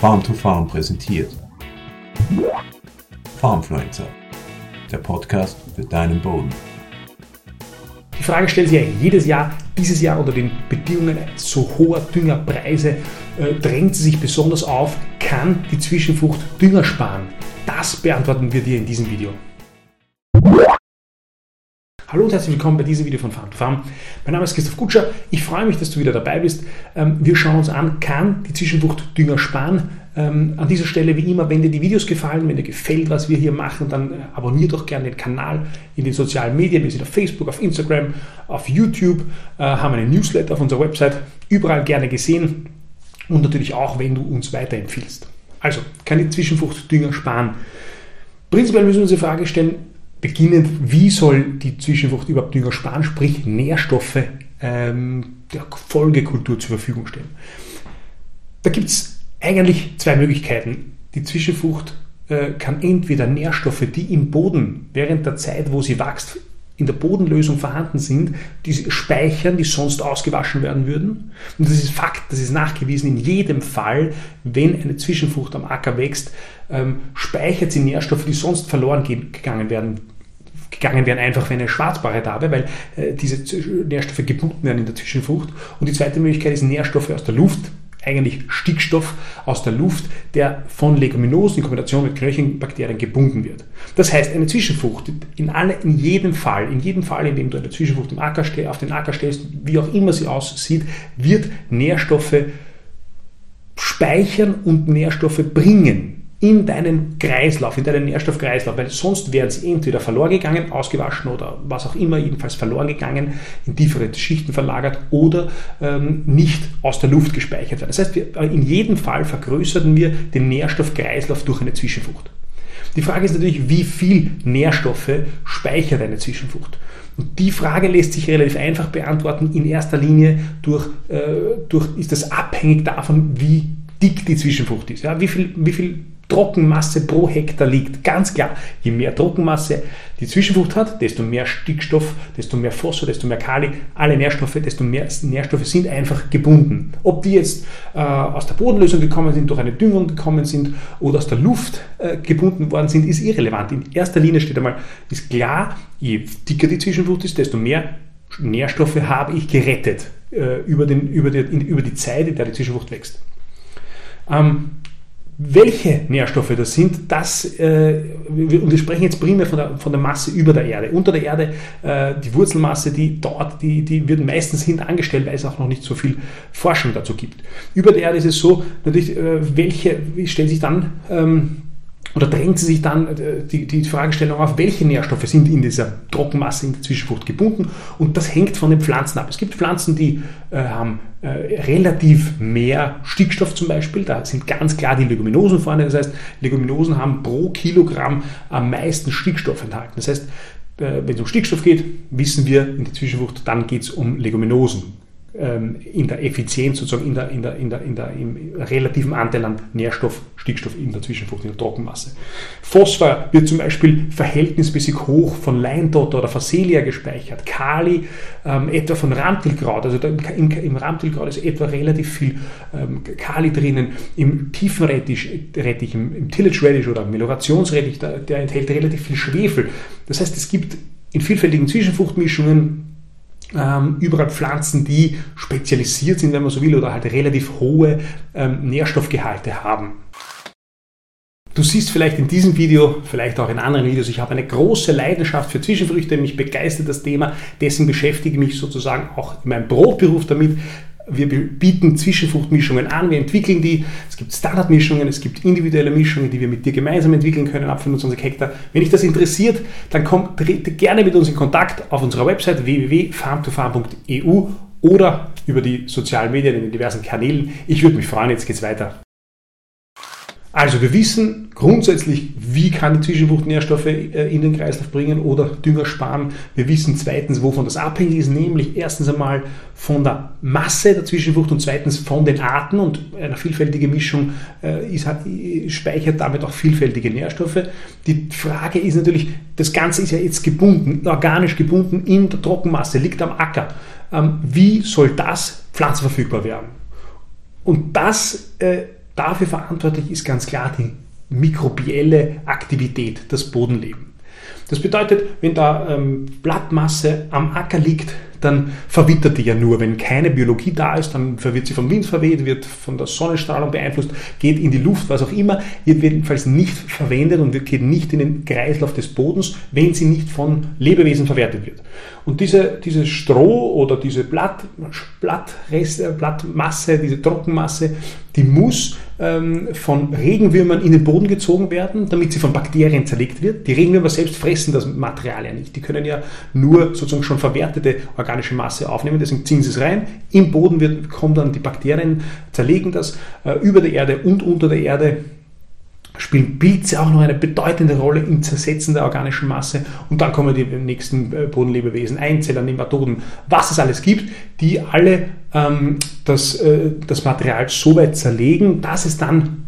Farm to Farm präsentiert. Farmfluencer, der Podcast für deinen Boden. Die Frage stellt sich ja jedes Jahr, dieses Jahr unter den Bedingungen so hoher Düngerpreise äh, drängt sie sich besonders auf, kann die Zwischenfrucht Dünger sparen? Das beantworten wir dir in diesem Video. Hallo und herzlich willkommen bei diesem Video von Farm to Farm. Mein Name ist Christoph Kutscher. Ich freue mich, dass du wieder dabei bist. Ähm, wir schauen uns an, kann die Zwischenfrucht Dünger sparen? Ähm, an dieser Stelle wie immer, wenn dir die Videos gefallen, wenn dir gefällt, was wir hier machen, dann äh, abonniere doch gerne den Kanal in den sozialen Medien. Wir sind auf Facebook, auf Instagram, auf YouTube, äh, haben einen Newsletter auf unserer Website, überall gerne gesehen und natürlich auch, wenn du uns weiterempfiehlst. Also, kann die Zwischenfrucht Dünger sparen? Prinzipiell müssen wir uns die Frage stellen, beginnend, wie soll die Zwischenfrucht überhaupt Dünger sparen, sprich Nährstoffe ähm, der Folgekultur zur Verfügung stellen. Da gibt es eigentlich zwei Möglichkeiten. Die Zwischenfrucht äh, kann entweder Nährstoffe, die im Boden während der Zeit, wo sie wächst, in der Bodenlösung vorhanden sind, die speichern, die sonst ausgewaschen werden würden. Und das ist Fakt, das ist nachgewiesen in jedem Fall, wenn eine Zwischenfrucht am Acker wächst, ähm, speichert sie Nährstoffe, die sonst verloren gegangen werden gegangen wären, einfach wenn eine Schwarzbarre da wäre, weil äh, diese Nährstoffe gebunden werden in der Zwischenfrucht. Und die zweite Möglichkeit ist Nährstoffe aus der Luft eigentlich Stickstoff aus der Luft, der von Leguminosen in Kombination mit Knöchelbakterien gebunden wird. Das heißt, eine Zwischenfrucht, in, alle, in jedem Fall, in jedem Fall, in dem du eine Zwischenfrucht im Acker, auf den Acker stellst, wie auch immer sie aussieht, wird Nährstoffe speichern und Nährstoffe bringen in deinen Kreislauf, in deinen Nährstoffkreislauf, weil sonst wären sie entweder verloren gegangen, ausgewaschen oder was auch immer, jedenfalls verloren gegangen, in tiefere Schichten verlagert oder ähm, nicht aus der Luft gespeichert werden. Das heißt, wir, in jedem Fall vergrößern wir den Nährstoffkreislauf durch eine Zwischenfrucht. Die Frage ist natürlich, wie viel Nährstoffe speichert eine Zwischenfrucht? Und die Frage lässt sich relativ einfach beantworten. In erster Linie durch, äh, durch, ist das abhängig davon, wie dick die Zwischenfrucht ist. Ja, wie viel, wie viel Trockenmasse pro Hektar liegt. Ganz klar, je mehr Trockenmasse die Zwischenfrucht hat, desto mehr Stickstoff, desto mehr Phosphor, desto mehr Kali, alle Nährstoffe, desto mehr Nährstoffe sind einfach gebunden. Ob die jetzt äh, aus der Bodenlösung gekommen sind, durch eine Düngung gekommen sind oder aus der Luft äh, gebunden worden sind, ist irrelevant. In erster Linie steht einmal, ist klar, je dicker die Zwischenfrucht ist, desto mehr Nährstoffe habe ich gerettet äh, über, den, über, die, in, über die Zeit, in der die Zwischenfrucht wächst. Ähm, welche Nährstoffe das sind, das, äh, wir, und wir sprechen jetzt primär von der, von der Masse über der Erde. Unter der Erde, äh, die Wurzelmasse, die dort, die, die wird meistens hintangestellt, weil es auch noch nicht so viel Forschung dazu gibt. Über der Erde ist es so, natürlich, äh, welche, stellt sich dann, ähm, oder drängt sie sich dann äh, die, die Fragestellung auf, welche Nährstoffe sind in dieser Trockenmasse in der Zwischenfrucht gebunden und das hängt von den Pflanzen ab. Es gibt Pflanzen, die äh, haben äh, relativ mehr Stickstoff zum Beispiel, da sind ganz klar die Leguminosen vorne, das heißt Leguminosen haben pro Kilogramm am meisten Stickstoff enthalten. Das heißt, äh, wenn es um Stickstoff geht, wissen wir in der Zwischenfrucht, dann geht es um Leguminosen. Ähm, in der Effizienz, sozusagen in der, in der, in der, in der, im relativen Anteil an Nährstoff, Stickstoff in der Zwischenfrucht, in der Trockenmasse. Phosphor wird zum Beispiel verhältnismäßig hoch von Leindotter oder Phacelia gespeichert. Kali ähm, etwa von Ramtilkraut, also da, im, im Ramtilkraut ist etwa relativ viel ähm, Kali drinnen. Im Tiefenrettich, Rettich, im, im Tillage Radish oder Melorationsrettich, der, der enthält relativ viel Schwefel. Das heißt, es gibt in vielfältigen Zwischenfruchtmischungen ähm, überall Pflanzen, die spezialisiert sind, wenn man so will, oder halt relativ hohe ähm, Nährstoffgehalte haben. Du siehst vielleicht in diesem Video, vielleicht auch in anderen Videos, ich habe eine große Leidenschaft für Zwischenfrüchte, mich begeistert das Thema, dessen beschäftige ich mich sozusagen auch in meinem Brotberuf damit, wir bieten Zwischenfruchtmischungen an, wir entwickeln die. Es gibt Standardmischungen, es gibt individuelle Mischungen, die wir mit dir gemeinsam entwickeln können ab 25 Hektar. Wenn dich das interessiert, dann komm gerne mit uns in Kontakt auf unserer Website www.farmtofarm.eu oder über die sozialen Medien in den diversen Kanälen. Ich würde mich freuen, jetzt geht's weiter. Also wir wissen grundsätzlich, wie kann die Zwischenfrucht Nährstoffe äh, in den Kreislauf bringen oder Dünger sparen. Wir wissen zweitens, wovon das abhängig ist, nämlich erstens einmal von der Masse der Zwischenfrucht und zweitens von den Arten und eine vielfältige Mischung äh, ist, speichert damit auch vielfältige Nährstoffe. Die Frage ist natürlich, das Ganze ist ja jetzt gebunden, organisch gebunden in der Trockenmasse, liegt am Acker. Ähm, wie soll das pflanzenverfügbar werden? Und das äh, dafür verantwortlich ist ganz klar die mikrobielle Aktivität, das Bodenleben. Das bedeutet, wenn da ähm, Blattmasse am Acker liegt, dann verwittert die ja nur. Wenn keine Biologie da ist, dann wird sie vom Wind verweht, wird von der Sonnenstrahlung beeinflusst, geht in die Luft, was auch immer, wird jedenfalls nicht verwendet und geht nicht in den Kreislauf des Bodens, wenn sie nicht von Lebewesen verwertet wird. Und diese, diese Stroh oder diese Blatt, Blattreste, Blattmasse, diese Trockenmasse, die muss ähm, von Regenwürmern in den Boden gezogen werden, damit sie von Bakterien zerlegt wird. Die Regenwürmer selbst fressen das Material ja nicht. Die können ja nur sozusagen schon verwertete organische Masse aufnehmen, deswegen ziehen sie es rein. Im Boden wird, kommen dann die Bakterien, zerlegen das äh, über der Erde und unter der Erde spielen Pilze auch noch eine bedeutende Rolle im Zersetzen der organischen Masse. Und dann kommen die nächsten äh, Bodenlebewesen, Einzeller, Nematoden, was es alles gibt, die alle ähm, das, äh, das Material so weit zerlegen, dass es dann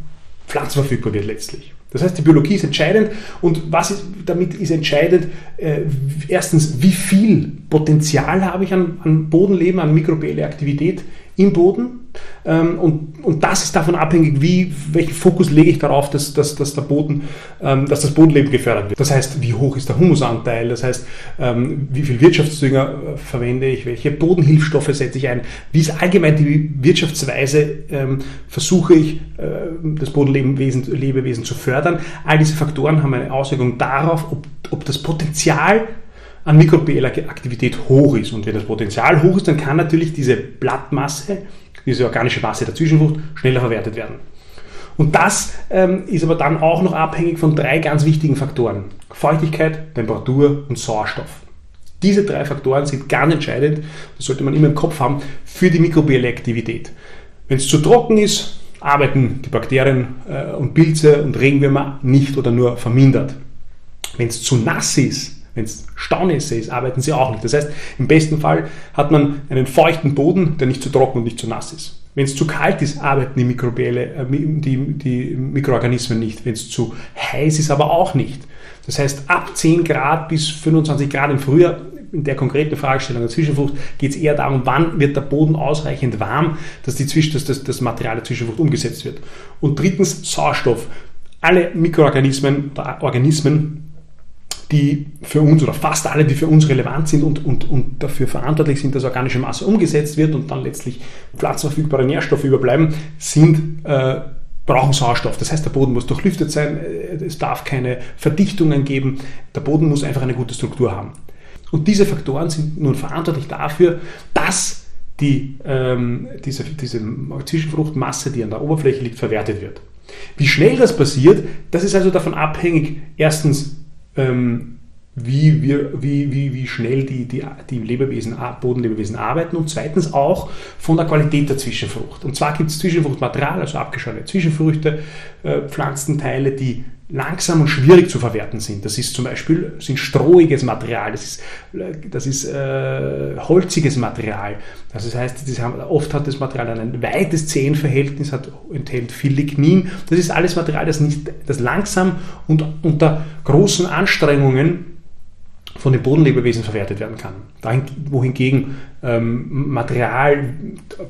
pflanzenverfügbar wird letztlich. Das heißt, die Biologie ist entscheidend und was ist, damit ist entscheidend, äh, erstens, wie viel Potenzial habe ich an, an Bodenleben, an mikrobielle Aktivität im Boden ähm, und, und das ist davon abhängig, wie, welchen Fokus lege ich darauf, dass, dass, dass, der Boden, ähm, dass das Bodenleben gefördert wird. Das heißt, wie hoch ist der Humusanteil, das heißt, ähm, wie viel Wirtschaftsdünger äh, verwende ich, welche Bodenhilfsstoffe setze ich ein, wie ist allgemein die Wirtschaftsweise, versuche ich, äh, das Bodenlebewesen Lebewesen zu fördern. All diese Faktoren haben eine Auswirkung darauf, ob, ob das Potenzial an mikrobieller Aktivität hoch ist. Und wenn das Potenzial hoch ist, dann kann natürlich diese Blattmasse, diese organische Masse der Zwischenfrucht schneller verwertet werden. Und das ähm, ist aber dann auch noch abhängig von drei ganz wichtigen Faktoren. Feuchtigkeit, Temperatur und Sauerstoff. Diese drei Faktoren sind ganz entscheidend, das sollte man immer im Kopf haben, für die mikrobielle Aktivität. Wenn es zu trocken ist, arbeiten die Bakterien äh, und Pilze und Regenwürmer nicht oder nur vermindert. Wenn es zu nass ist, wenn es Staunässe ist, arbeiten sie auch nicht. Das heißt, im besten Fall hat man einen feuchten Boden, der nicht zu trocken und nicht zu nass ist. Wenn es zu kalt ist, arbeiten die, Mikrobielle, äh, die, die Mikroorganismen nicht. Wenn es zu heiß ist, aber auch nicht. Das heißt, ab 10 Grad bis 25 Grad im Frühjahr, in der konkreten Fragestellung der Zwischenfrucht, geht es eher darum, wann wird der Boden ausreichend warm, dass, die Zwisch dass das, das Material der Zwischenfrucht umgesetzt wird. Und drittens Sauerstoff. Alle Mikroorganismen, Organismen die für uns oder fast alle, die für uns relevant sind und, und, und dafür verantwortlich sind, dass organische Masse umgesetzt wird und dann letztlich pflanzenverfügbare Nährstoffe überbleiben, sind äh, brauchen Sauerstoff. Das heißt, der Boden muss durchlüftet sein, äh, es darf keine Verdichtungen geben, der Boden muss einfach eine gute Struktur haben. Und diese Faktoren sind nun verantwortlich dafür, dass die, ähm, diese, diese Zwischenfruchtmasse, die an der Oberfläche liegt, verwertet wird. Wie schnell das passiert, das ist also davon abhängig, erstens, ähm, wie, wir, wie, wie, wie schnell die, die, die Lebewesen, Bodenlebewesen arbeiten und zweitens auch von der Qualität der Zwischenfrucht. Und zwar gibt es Zwischenfruchtmaterial, also abgeschorene Zwischenfrüchte, äh, Pflanzenteile, die langsam und schwierig zu verwerten sind. Das ist zum Beispiel sind strohiges Material, das ist, das ist äh, holziges Material. Das heißt, haben, oft hat das Material ein weites Zehenverhältnis, hat, enthält viel Lignin. Das ist alles Material, das, nicht, das langsam und unter großen Anstrengungen von den Bodenlebewesen verwertet werden kann. wohingegen ähm, Material,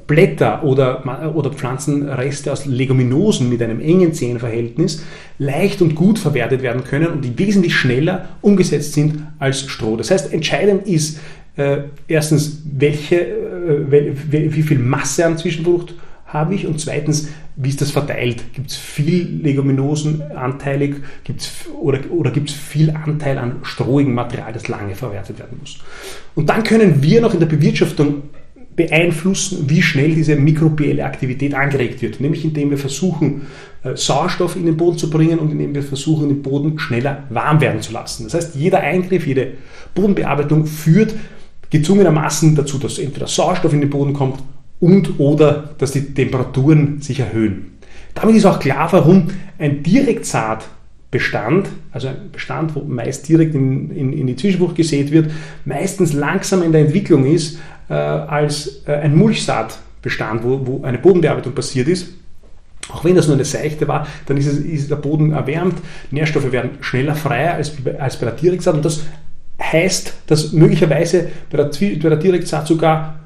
Blätter oder, oder Pflanzenreste aus Leguminosen mit einem engen Zehenverhältnis leicht und gut verwertet werden können und die wesentlich schneller umgesetzt sind als Stroh. Das heißt, entscheidend ist äh, erstens, welche, äh, wie viel Masse an Zwischenfrucht habe ich und zweitens, wie ist das verteilt? Gibt es viel Leguminosen anteilig gibt's, oder, oder gibt es viel Anteil an strohigem Material, das lange verwertet werden muss? Und dann können wir noch in der Bewirtschaftung beeinflussen, wie schnell diese mikrobielle Aktivität angeregt wird, nämlich indem wir versuchen, äh, Sauerstoff in den Boden zu bringen und indem wir versuchen, den Boden schneller warm werden zu lassen. Das heißt, jeder Eingriff, jede Bodenbearbeitung führt gezwungenermaßen dazu, dass entweder Sauerstoff in den Boden kommt und oder dass die Temperaturen sich erhöhen. Damit ist auch klar, warum ein Direktsaatbestand, also ein Bestand, wo meist direkt in, in, in die Zwischenfrucht gesät wird, meistens langsam in der Entwicklung ist äh, als äh, ein Mulchsaatbestand, wo, wo eine Bodenbearbeitung passiert ist. Auch wenn das nur eine seichte war, dann ist, es, ist der Boden erwärmt, Nährstoffe werden schneller frei als, als bei der Direktsaat und das heißt, dass möglicherweise bei der, bei der Direktsaat sogar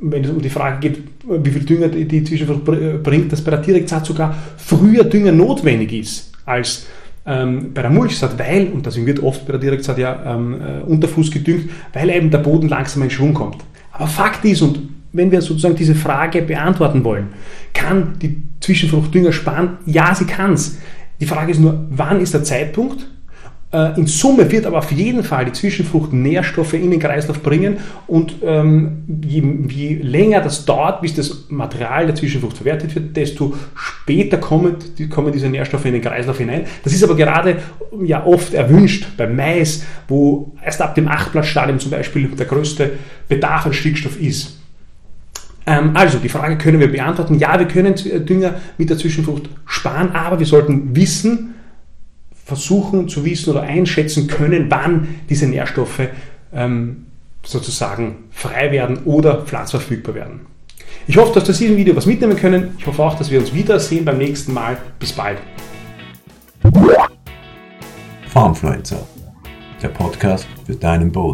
wenn es um die Frage geht, wie viel Dünger die Zwischenfrucht bringt, dass bei der Direktsaat sogar früher Dünger notwendig ist als ähm, bei der Mulchsaat, weil, und deswegen wird oft bei der Direktsaat ja ähm, äh, Unterfuß gedüngt, weil eben der Boden langsam in Schwung kommt. Aber Fakt ist, und wenn wir sozusagen diese Frage beantworten wollen, kann die Zwischenfrucht Dünger sparen? Ja, sie kann es. Die Frage ist nur, wann ist der Zeitpunkt? Äh, in Summe wird aber auf jeden Fall die Zwischenfrucht Nährstoffe in den Kreislauf bringen und ähm, je, je, länger das dauert, bis das Material der Zwischenfrucht verwertet wird, desto später kommen, die, kommen diese Nährstoffe in den Kreislauf hinein. Das ist aber gerade ja oft erwünscht beim Mais, wo erst ab dem Achtblattstadium zum Beispiel der größte Bedarf an Stickstoff ist. Ähm, also die Frage können wir beantworten. Ja, wir können Dünger mit der Zwischenfrucht sparen, aber wir sollten wissen, versuchen zu wissen oder einschätzen können, wann diese Nährstoffe ähm, sozusagen frei werden oder pflanzverfügbar werden. Ich hoffe, dass du aus diesem Video was mitnehmen können. Ich hoffe auch, dass wir uns wiedersehen beim nächsten Mal. Bis bald. Farmfluencer, der Podcast für deinen Boden.